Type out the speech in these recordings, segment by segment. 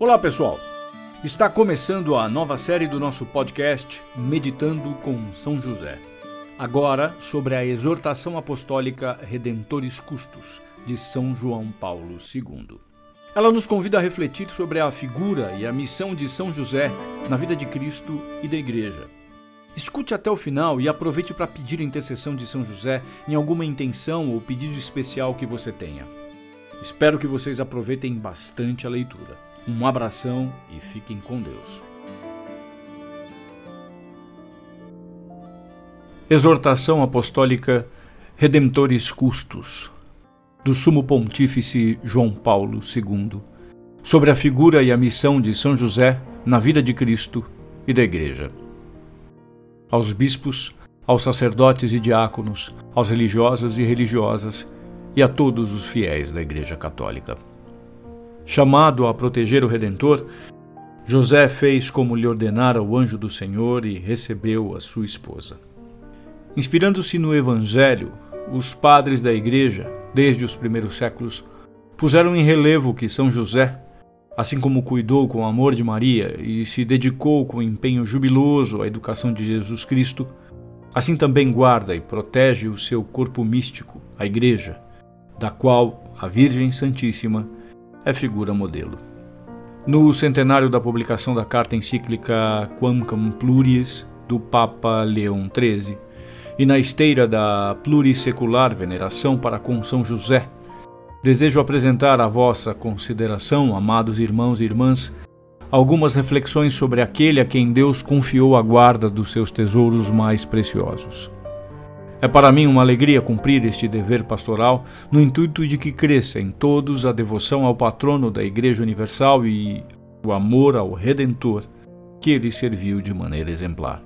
Olá, pessoal! Está começando a nova série do nosso podcast Meditando com São José. Agora sobre a exortação apostólica Redentores Custos, de São João Paulo II. Ela nos convida a refletir sobre a figura e a missão de São José na vida de Cristo e da Igreja. Escute até o final e aproveite para pedir a intercessão de São José em alguma intenção ou pedido especial que você tenha. Espero que vocês aproveitem bastante a leitura. Um abração e fiquem com Deus. Exortação Apostólica Redemptores Custos, do Sumo Pontífice João Paulo II, sobre a figura e a missão de São José na vida de Cristo e da Igreja. Aos bispos, aos sacerdotes e diáconos, aos religiosos e religiosas e a todos os fiéis da Igreja Católica. Chamado a proteger o Redentor, José fez como lhe ordenara o anjo do Senhor e recebeu a sua esposa. Inspirando-se no Evangelho, os padres da Igreja, desde os primeiros séculos, puseram em relevo que São José, assim como cuidou com amor de Maria e se dedicou com empenho jubiloso à educação de Jesus Cristo, assim também guarda e protege o seu corpo místico, a Igreja, da qual a Virgem Santíssima é figura modelo. No centenário da publicação da carta encíclica Quamcam Pluris do Papa Leão XIII e na esteira da plurissecular veneração para com São José, desejo apresentar à vossa consideração, amados irmãos e irmãs, algumas reflexões sobre aquele a quem Deus confiou a guarda dos seus tesouros mais preciosos. É para mim uma alegria cumprir este dever pastoral no intuito de que cresça em todos a devoção ao patrono da Igreja Universal e o amor ao Redentor que ele serviu de maneira exemplar.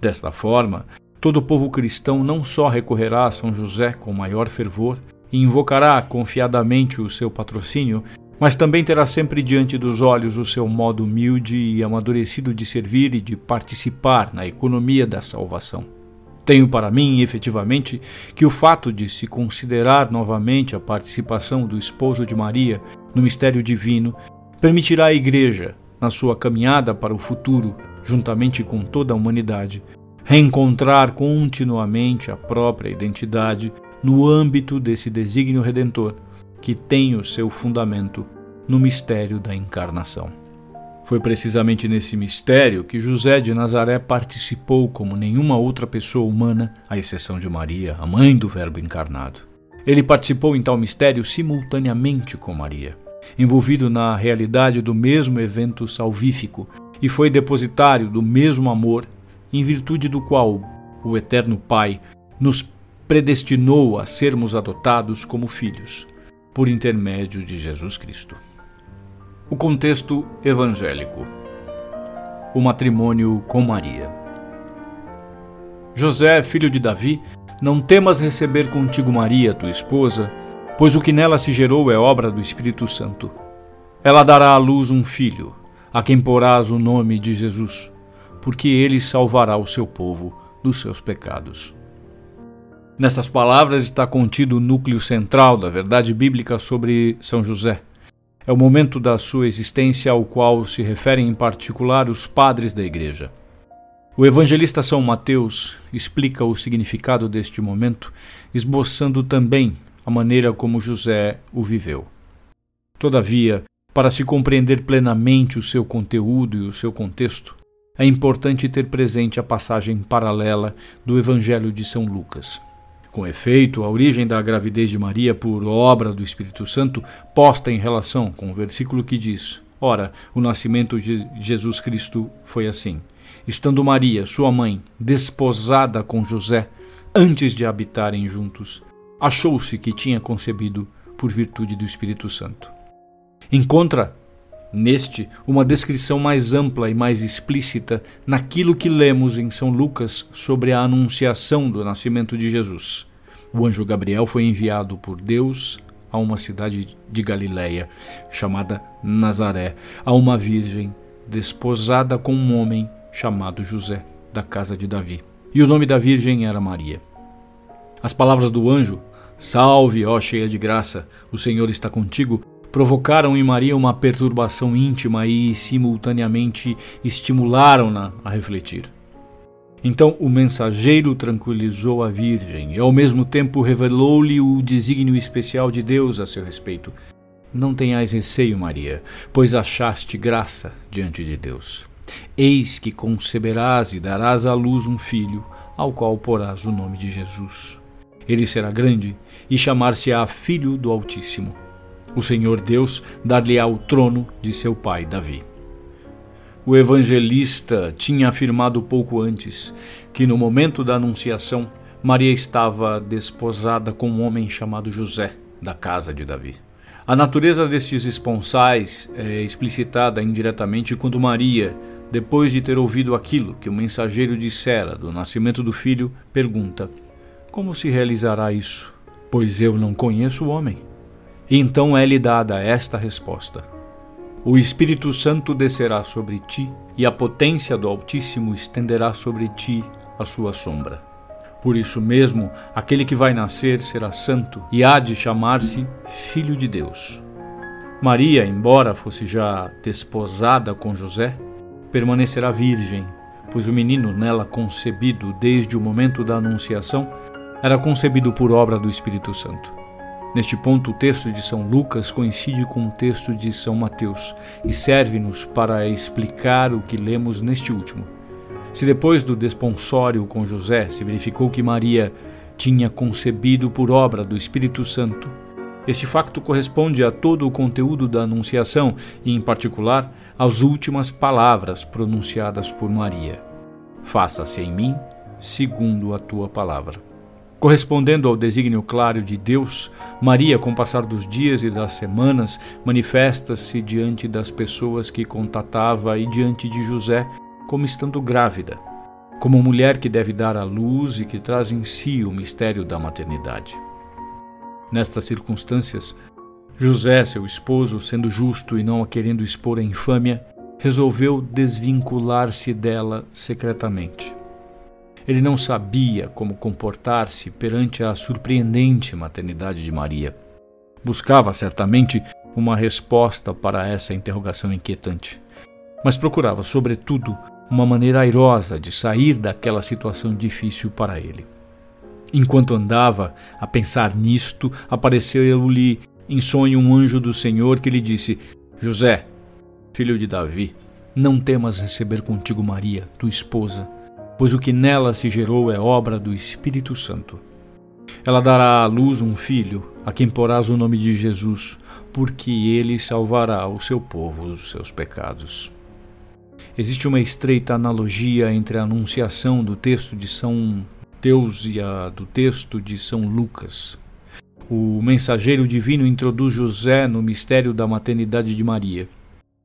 Desta forma, todo o povo cristão não só recorrerá a São José com maior fervor e invocará confiadamente o seu patrocínio, mas também terá sempre diante dos olhos o seu modo humilde e amadurecido de servir e de participar na economia da salvação. Tenho para mim, efetivamente, que o fato de se considerar novamente a participação do esposo de Maria no mistério divino permitirá à Igreja, na sua caminhada para o futuro, juntamente com toda a humanidade, reencontrar continuamente a própria identidade no âmbito desse desígnio redentor que tem o seu fundamento no mistério da encarnação. Foi precisamente nesse mistério que José de Nazaré participou como nenhuma outra pessoa humana, à exceção de Maria, a mãe do Verbo encarnado. Ele participou em tal mistério simultaneamente com Maria, envolvido na realidade do mesmo evento salvífico, e foi depositário do mesmo amor, em virtude do qual o Eterno Pai nos predestinou a sermos adotados como filhos, por intermédio de Jesus Cristo. O contexto evangélico. O matrimônio com Maria. José, filho de Davi, não temas receber contigo Maria, tua esposa, pois o que nela se gerou é obra do Espírito Santo. Ela dará à luz um filho, a quem porás o nome de Jesus, porque ele salvará o seu povo dos seus pecados. Nessas palavras está contido o núcleo central da verdade bíblica sobre São José é o momento da sua existência ao qual se referem em particular os padres da Igreja. O evangelista São Mateus explica o significado deste momento, esboçando também a maneira como José o viveu. Todavia, para se compreender plenamente o seu conteúdo e o seu contexto, é importante ter presente a passagem paralela do Evangelho de São Lucas. Com efeito, a origem da gravidez de Maria por obra do Espírito Santo posta em relação com o versículo que diz: Ora, o nascimento de Jesus Cristo foi assim. Estando Maria, sua mãe, desposada com José, antes de habitarem juntos, achou-se que tinha concebido por virtude do Espírito Santo. Encontra neste uma descrição mais ampla e mais explícita naquilo que lemos em São Lucas sobre a anunciação do nascimento de Jesus. O anjo Gabriel foi enviado por Deus a uma cidade de Galiléia chamada Nazaré, a uma virgem desposada com um homem chamado José, da casa de Davi. E o nome da virgem era Maria. As palavras do anjo, Salve, ó cheia de graça, o Senhor está contigo, provocaram em Maria uma perturbação íntima e, simultaneamente, estimularam-na a refletir. Então o mensageiro tranquilizou a Virgem e, ao mesmo tempo, revelou-lhe o desígnio especial de Deus a seu respeito. Não tenhais receio, Maria, pois achaste graça diante de Deus. Eis que conceberás e darás à luz um filho, ao qual porás o nome de Jesus. Ele será grande e chamar-se-á Filho do Altíssimo. O Senhor Deus dar-lhe-á o trono de seu pai Davi. O evangelista tinha afirmado pouco antes que no momento da anunciação Maria estava desposada com um homem chamado José, da casa de Davi. A natureza destes esponsais é explicitada indiretamente quando Maria, depois de ter ouvido aquilo que o mensageiro dissera do nascimento do filho, pergunta: Como se realizará isso? Pois eu não conheço o homem. E então é-lhe dada esta resposta: o Espírito Santo descerá sobre ti, e a potência do Altíssimo estenderá sobre ti a sua sombra. Por isso mesmo, aquele que vai nascer será santo e há de chamar-se Filho de Deus. Maria, embora fosse já desposada com José, permanecerá virgem, pois o menino nela concebido desde o momento da anunciação era concebido por obra do Espírito Santo. Neste ponto, o texto de São Lucas coincide com o texto de São Mateus e serve-nos para explicar o que lemos neste último. Se depois do desponsório com José se verificou que Maria tinha concebido por obra do Espírito Santo, este facto corresponde a todo o conteúdo da Anunciação e, em particular, às últimas palavras pronunciadas por Maria: Faça-se em mim segundo a tua palavra. Correspondendo ao desígnio claro de Deus, Maria, com o passar dos dias e das semanas, manifesta-se diante das pessoas que contatava e diante de José como estando grávida, como mulher que deve dar à luz e que traz em si o mistério da maternidade. Nestas circunstâncias, José, seu esposo, sendo justo e não a querendo expor à infâmia, resolveu desvincular-se dela secretamente. Ele não sabia como comportar-se perante a surpreendente maternidade de Maria. Buscava certamente uma resposta para essa interrogação inquietante, mas procurava, sobretudo, uma maneira airosa de sair daquela situação difícil para ele. Enquanto andava a pensar nisto, apareceu-lhe em sonho um anjo do Senhor que lhe disse: José, filho de Davi, não temas receber contigo Maria, tua esposa pois o que nela se gerou é obra do Espírito Santo. Ela dará à luz um filho, a quem porás o nome de Jesus, porque ele salvará o seu povo dos seus pecados. Existe uma estreita analogia entre a anunciação do texto de São Deus e a do texto de São Lucas. O mensageiro divino introduz José no mistério da maternidade de Maria,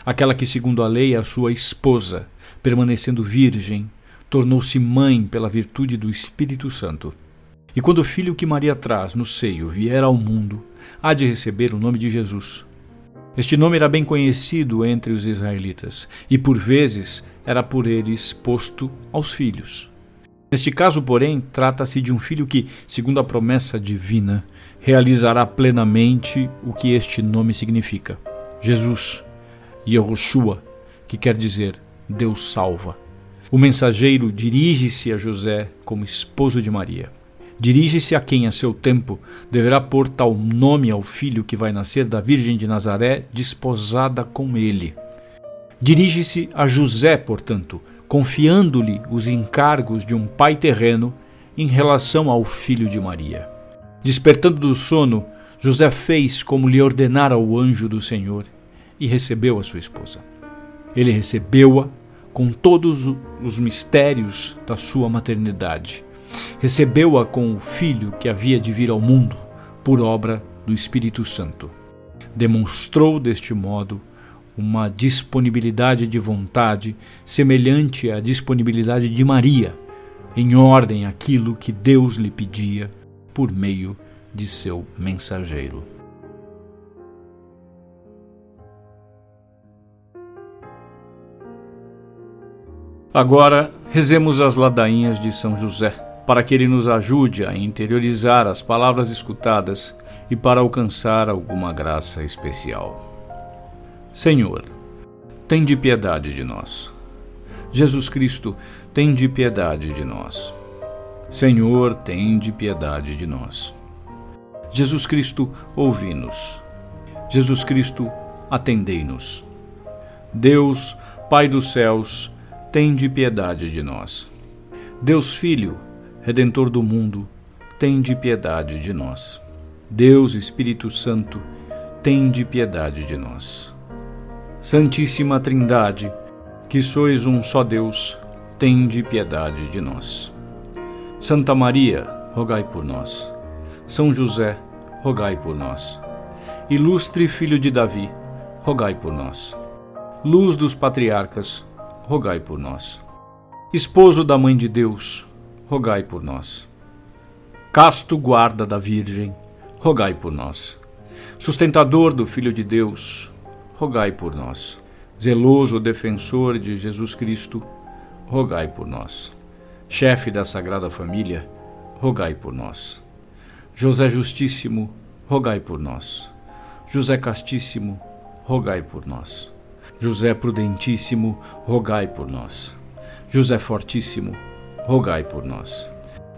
aquela que, segundo a lei, é a sua esposa, permanecendo virgem, tornou-se mãe pela virtude do Espírito Santo. E quando o filho que Maria traz no seio vier ao mundo, há de receber o nome de Jesus. Este nome era bem conhecido entre os israelitas e, por vezes, era por eles posto aos filhos. Neste caso, porém, trata-se de um filho que, segundo a promessa divina, realizará plenamente o que este nome significa: Jesus, Yehoshua, que quer dizer Deus salva. O mensageiro dirige-se a José como esposo de Maria. Dirige-se a quem, a seu tempo, deverá pôr tal nome ao filho que vai nascer da Virgem de Nazaré, desposada com ele. Dirige-se a José, portanto, confiando-lhe os encargos de um pai terreno em relação ao filho de Maria. Despertando do sono, José fez como lhe ordenara o anjo do Senhor e recebeu a sua esposa. Ele recebeu-a com todos os mistérios da sua maternidade. Recebeu-a com o filho que havia de vir ao mundo, por obra do Espírito Santo. Demonstrou deste modo uma disponibilidade de vontade semelhante à disponibilidade de Maria, em ordem àquilo que Deus lhe pedia por meio de seu mensageiro. Agora rezemos as ladainhas de São José, para que Ele nos ajude a interiorizar as palavras escutadas e para alcançar alguma graça especial. Senhor, tem de piedade de nós. Jesus Cristo, tem de piedade de nós. Senhor, tem de piedade de nós. Jesus Cristo, ouvi-nos. Jesus Cristo, atendei-nos. Deus, Pai dos céus, tem de piedade de nós. Deus Filho, Redentor do mundo, tem de piedade de nós. Deus Espírito Santo, tem de piedade de nós. Santíssima Trindade, que sois um só Deus, tem de piedade de nós. Santa Maria, rogai por nós. São José, rogai por nós. Ilustre Filho de Davi, rogai por nós. Luz dos patriarcas, rogai por nós. Esposo da Mãe de Deus, rogai por nós. Casto guarda da Virgem, rogai por nós. Sustentador do Filho de Deus, rogai por nós. Zeloso defensor de Jesus Cristo, rogai por nós. Chefe da Sagrada Família, rogai por nós. José Justíssimo, rogai por nós. José Castíssimo, rogai por nós. José Prudentíssimo, rogai por nós. José Fortíssimo, rogai por nós.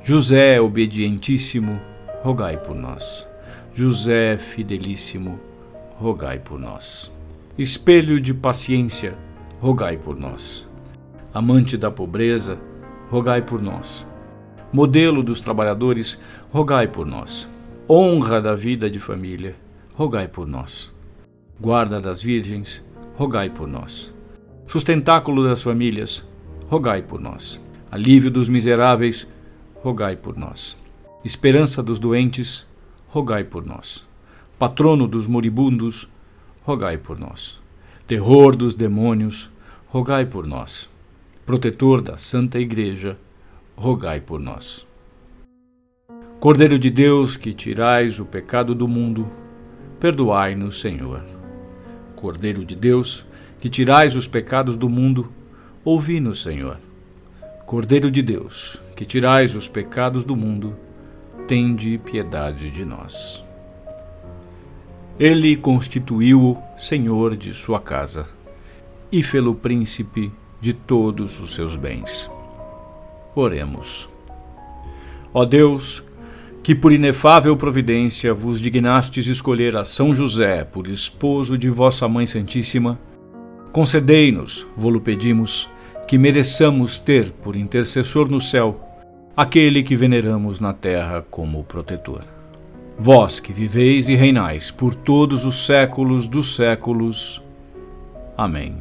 José Obedientíssimo, rogai por nós. José Fidelíssimo, rogai por nós. Espelho de paciência, rogai por nós. Amante da pobreza, rogai por nós. Modelo dos trabalhadores, rogai por nós. Honra da vida de família, rogai por nós. Guarda das virgens, rogai por nós. Sustentáculo das famílias, rogai por nós. Alívio dos miseráveis, rogai por nós. Esperança dos doentes, rogai por nós. Patrono dos moribundos, rogai por nós. Terror dos demônios, rogai por nós. Protetor da Santa Igreja, rogai por nós. Cordeiro de Deus, que tirais o pecado do mundo, perdoai-nos, Senhor. Cordeiro de Deus, que tirais os pecados do mundo, ouvi-nos, Senhor. Cordeiro de Deus, que tirais os pecados do mundo, tende piedade de nós. Ele constituiu-o senhor de sua casa e fê-lo príncipe de todos os seus bens. Oremos. Ó Deus, que por inefável providência vos dignastes escolher a São José por esposo de vossa Mãe Santíssima, concedei-nos, vô-lo pedimos, que mereçamos ter por intercessor no céu aquele que veneramos na terra como protetor. Vós que viveis e reinais por todos os séculos dos séculos. Amém.